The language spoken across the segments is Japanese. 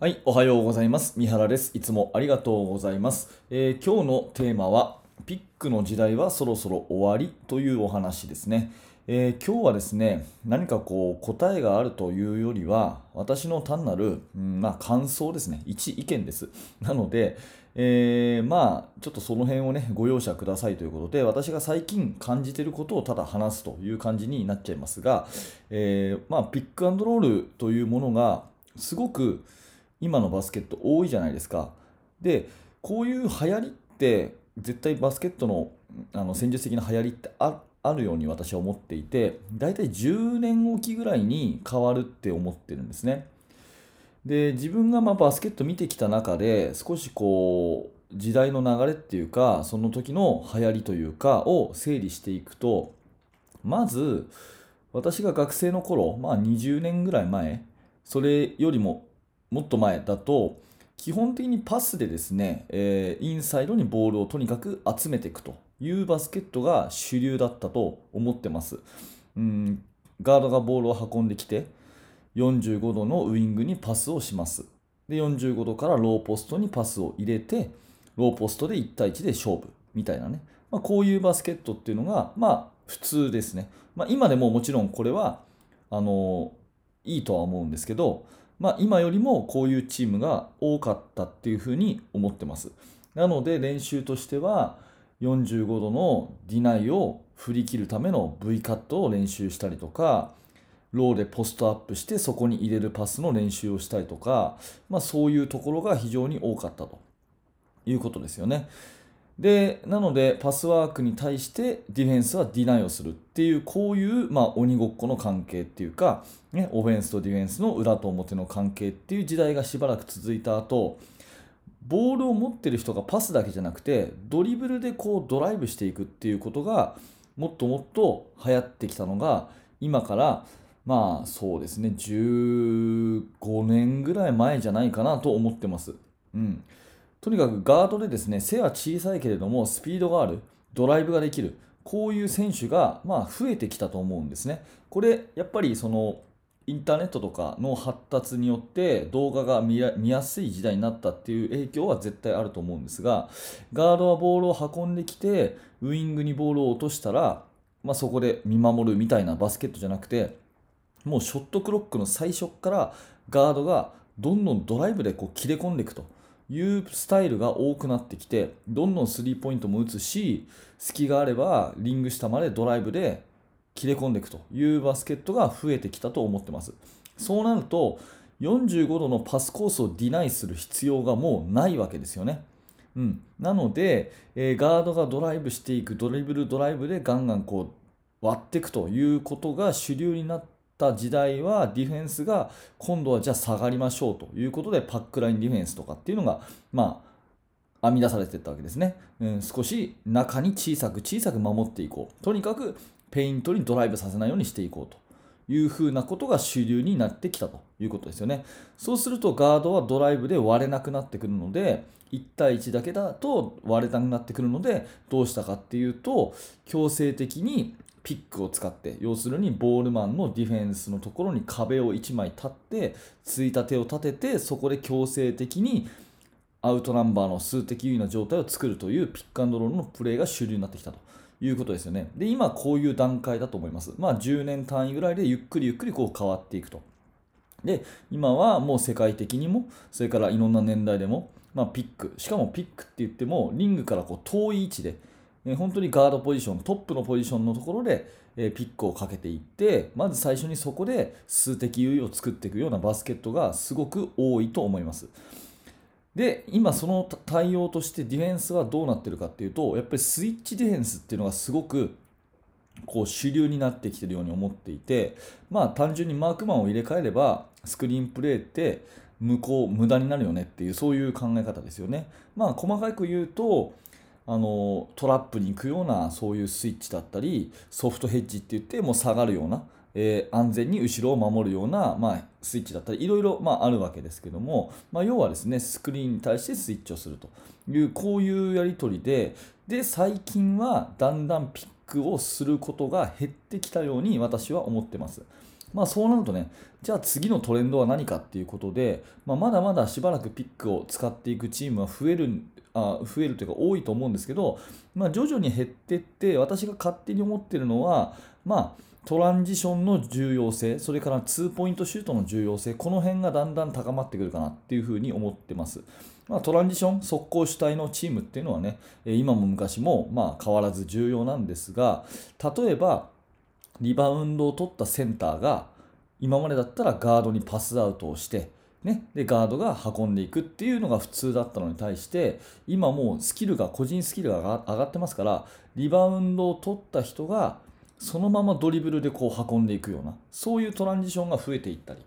はい、おはようございます。三原です。いつもありがとうございます。えー今日のテーマは、ピックの時代はそろそろ終わりというお話ですね。えー今日はですね、何かこう答えがあるというよりは、私の単なる、うんまあ、感想ですね。一意見です。なので、えーまあ、ちょっとその辺をね、ご容赦くださいということで、私が最近感じていることをただ話すという感じになっちゃいますが、えーまあ、ピックアンドロールというものが、すごく今のバスケット多いじゃないですか。で、こういう流行りって絶対バスケットのあの戦術的な流行りってあるように私は思っていて、大体10年おきぐらいに変わるって思ってるんですね。で、自分がまバスケット見てきた中で少しこう時代の流れっていうか、その時の流行りというかを整理していくと、まず私が学生の頃、まあ20年ぐらい前、それよりももっと前だと、基本的にパスでですね、えーインサイドにボールをとにかく集めていくというバスケットが主流だったと思ってます。うん、ガードがボールを運んできて、45度のウイングにパスをします。で、45度からローポストにパスを入れて、ローポストで1対1で勝負みたいなね。まあ、こういうバスケットっていうのが、まあ、普通ですね。まあ、今でももちろんこれは、あのいいとは思うんですけど、まあ、今よりもこういうチームが多かったっていうふうに思ってます。なので練習としては45度のディナイを振り切るための V カットを練習したりとか、ローでポストアップしてそこに入れるパスの練習をしたりとか、まあ、そういうところが非常に多かったということですよね。で、なので、パスワークに対してディフェンスはディナイをするっていう、こういう、まあ、鬼ごっこの関係っていうか、ね、オフェンスとディフェンスの裏と表の関係っていう時代がしばらく続いた後、ボールを持ってる人がパスだけじゃなくて、ドリブルでこうドライブしていくっていうことが、もっともっと流行ってきたのが、今から、まあそうですね、15年ぐらい前じゃないかなと思ってます。うん。とにかくガードでですね、背は小さいけれども、スピードがある、ドライブができる、こういう選手が、まあ、増えてきたと思うんですね。これ、やっぱりその、インターネットとかの発達によって動画が見やすい時代になったっていう影響は絶対あると思うんですが、ガードはボールを運んできて、ウイングにボールを落としたら、まあ、そこで見守るみたいなバスケットじゃなくて、もうショットクロックの最初からガードがどんどんドライブでこう切れ込んでいくというスタイルが多くなってきて、どんどんスリーポイントも打つし、隙があればリング下までドライブで切れ込んでいくというバスケットが増えてきたと思ってます。そうなると、45度のパスコースをディナイする必要がもうないわけですよね。うん、なので、えーガードがドライブしていく、ドリブルドライブでガンガンこう割っていくということが主流になってた時代は、ディフェンスが今度はじゃあ下がりましょうということで、パックラインディフェンスとかっていうのが、まあ、編み出されていったわけですね、うん。少し中に小さく小さく守っていこう。とにかくペイントにドライブさせないようにしていこうというふうなことが主流になってきたということですよね。そうするとガードはドライブで割れなくなってくるので、1対1だけだと割れなくなってくるので、どうしたかっていうと、強制的にピックを使って、要するにボールマンのディフェンスのところに壁を1枚立って、ついた手を立てて、そこで強制的にアウトナンバーの数的優位な状態を作るというピックアンドロールのプレーが主流になってきたということですよね。で、今こういう段階だと思います。まあ10年単位ぐらいでゆっくりゆっくりこう変わっていくと。で、今はもう世界的にも、それからいろんな年代でも、まあ、ピック、しかもピックって言っても、リングからこう遠い位置で、え本当にガードポジション、トップのポジションのところで、えピックをかけていって、まず最初にそこで数的優位を作っていくようなバスケットがすごく多いと思います。で、今その対応としてディフェンスはどうなってるかっていうと、やっぱりスイッチディフェンスっていうのがすごくこう主流になってきてるように思っていて、まあ単純にマークマンを入れ替えれば、スクリーンプレーって無効、無駄になるよねっていう、そういう考え方ですよね。まあ細かく言うと、あのトラップに行くようなそういうスイッチだったり、ソフトヘッジって言ってもう下がるような、えー安全に後ろを守るような、まあ、スイッチだったり、いろいろ、まあ、あるわけですけども、まあ、要はですね、スクリーンに対してスイッチをするという、こういうやり取りで、で、最近はだんだんピックをすることが減ってきたように私は思ってます。まあ、そうなるとね、じゃあ次のトレンドは何かっていうことで、まあ、まだまだしばらくピックを使っていくチームは増えるあ増えるというか多いと思うんですけど、まあ、徐々に減っていって私が勝手に思ってるのは、まあ、トランジションの重要性それから2ポイントシュートの重要性この辺がだんだん高まってくるかなっていうふうに思ってます。まあ、トランジション速攻主体のチームっていうのはね今も昔もまあ変わらず重要なんですが例えばリバウンドを取ったセンターが今までだったらガードにパスアウトをしてね、でガードが運んでいくっていうのが普通だったのに対して今もうスキルが個人スキルが上がってますからリバウンドを取った人がそのままドリブルでこう運んでいくようなそういうトランジションが増えていったり、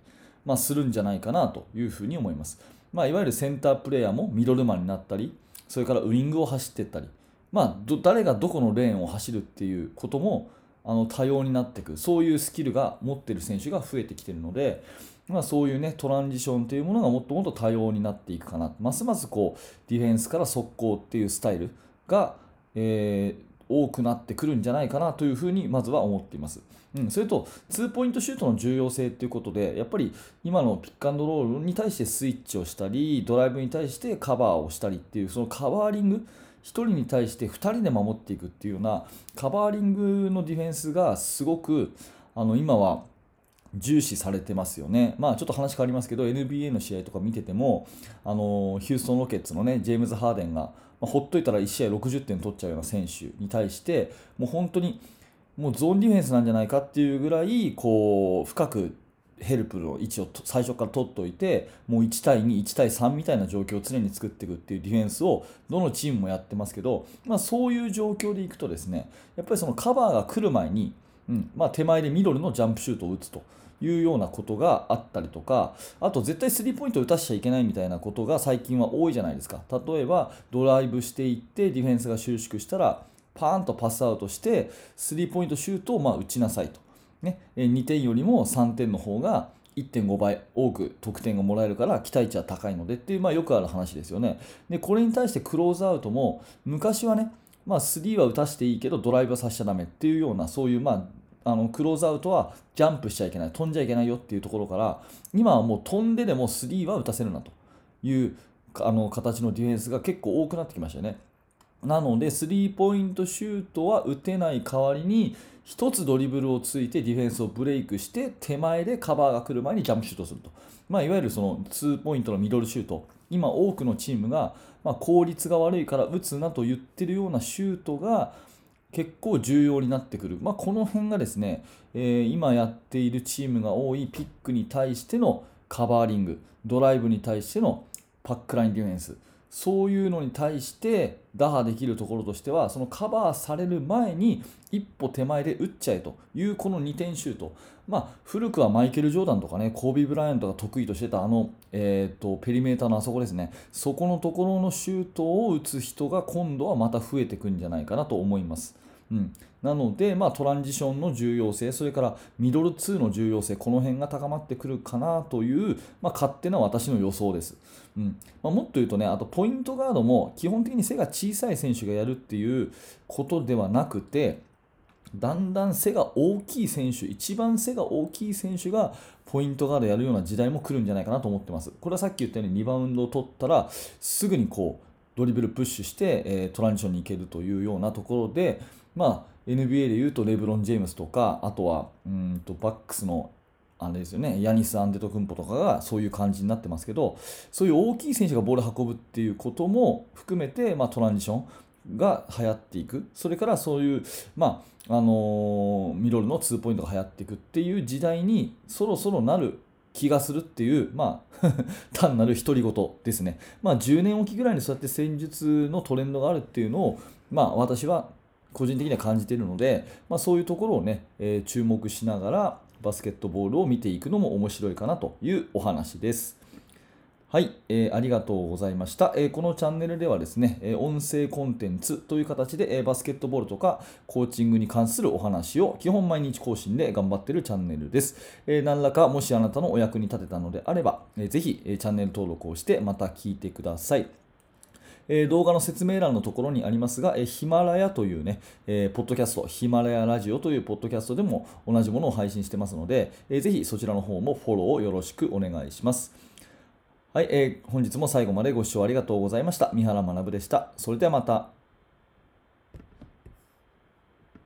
まあ、するんじゃないかなというふうに思います、まあ、いわゆるセンタープレーヤーもミドルマンになったりそれからウイングを走っていったり、まあ、誰がどこのレーンを走るっていうこともあの多様になっていくそういうスキルが持ってる選手が増えてきてるので、まあ、そういう、ね、トランジションというものがもっともっと多様になっていくかなますますこうディフェンスから速攻っていうスタイルが、えー、多くなってくるんじゃないかなというふうにまずは思っています。うん、それと、ツーポイントシュートの重要性ということで、やっぱり今のピックアンドロールに対してスイッチをしたり、ドライブに対してカバーをしたりっていう、そのカバーリング、1人に対して2人で守っていくっていうようなカバーリングのディフェンスがすごくあの今は重視されてますよね。まあちょっと話変わりますけど NBA の試合とか見ててもあのヒューストン・ロケッツのねジェームズ・ハーデンがまあ、ほっといたら1試合60点取っちゃうような選手に対してもう本当にもうゾーンディフェンスなんじゃないかっていうぐらいこう深くヘルプの位置を最初から取っておいてもう1対21対3みたいな状況を常に作っていくっていうディフェンスをどのチームもやってますけど、まあ、そういう状況でいくとですねやっぱりそのカバーが来る前に、うんまあ、手前でミドルのジャンプシュートを打つと。いうようなことがあったりとかあと絶対スリーポイントを打たしちゃいけないみたいなことが最近は多いじゃないですか。例えばドライブしていってディフェンスが収縮したらパーンとパスアウトしてスリーポイントシュートをま打ちなさいと、ね、2点よりも3点の方が1.5倍多く得点がもらえるから期待値は高いのでっていう、まあ、よくある話ですよね。でこれに対してクローズアウトも昔はねまあ、3は打たせていいけどドライブはさせちゃだめっていうようなそういう、まあ、あのクローズアウトはジャンプしちゃいけない飛んじゃいけないよっていうところから今はもう飛んででも3は打たせるなというあの形のディフェンスが結構多くなってきましたよね。なので、スリーポイントシュートは打てない代わりに、1つドリブルをついてディフェンスをブレイクして、手前でカバーが来る前にジャンプシュートすると。まあ、いわゆるその2ポイントのミドルシュート、今多くのチームが、まあ、効率が悪いから打つなと言ってるようなシュートが、結構重要になってくる、まあ、この辺がですね、えー、今やっているチームが多いピックに対してのカバーリング、ドライブに対してのパックラインディフェンス、そういうのに対して打破できるところとしては、そのカバーされる前に一歩手前で打っちゃえというこの2点シュート、まあ、古くはマイケル・ジョーダンとかね、コービー・ブライアントが得意としてたあの、えーと、ペリメーターのあそこですね、そこのところのシュートを打つ人が今度はまた増えてくんじゃないかなと思います。うん、なので、まあ、トランジションの重要性、それからミドル2の重要性、この辺が高まってくるかなという、まあ、勝手な私の予想です。うんまあ、もっと言うとね、あとポイントガードも基本的に背が小さい選手がやるっていうことではなくて、だんだん背が大きい選手、一番背が大きい選手がポイントガードやるような時代も来るんじゃないかなと思ってます。これはさっき言ったようにリバウンドを取ったらすぐにこうドリブルプッシュして、えー、トランジションに行けるというようなところで、まあ、NBA でいうとレブロン・ジェームスとかあとはうんとバックスのあれですよねヤニス・アンデトクンポとかがそういう感じになってますけどそういう大きい選手がボール運ぶっていうことも含めて、まあ、トランジションが流行っていくそれからそういう、まああのー、ミドルのツーポイントが流行っていくっていう時代にそろそろなる気がするっていう、まあ 単なる独り言ですね。まあ、10年おきぐらいにそうやって戦術のトレンドがあるっていうのを、まあ、私は個人的には感じているので、まあ、そういうところをね、えー、注目しながらバスケットボールを見ていくのも面白いかなというお話です。はい、えー、ありがとうございました、えー、このチャンネルではですね、え、音声コンテンツという形で、えバスケットボールとかコーチングに関するお話を基本毎日更新で頑張っているチャンネルです。え何らかもしあなたのお役に立てたのであれば、えー、ぜひ、えチャンネル登録をしてまた聞いてください。えー、動画の説明欄のところにありますが、えー、ヒマラヤというね、えー、ポッドキャスト、ヒマラヤラジオというポッドキャストでも同じものを配信してますので、えー、ぜひそちらの方もフォローをよろしくお願いします。はい、えー、本日も最後までご視聴ありがとうございました。三原学でした。それではまた。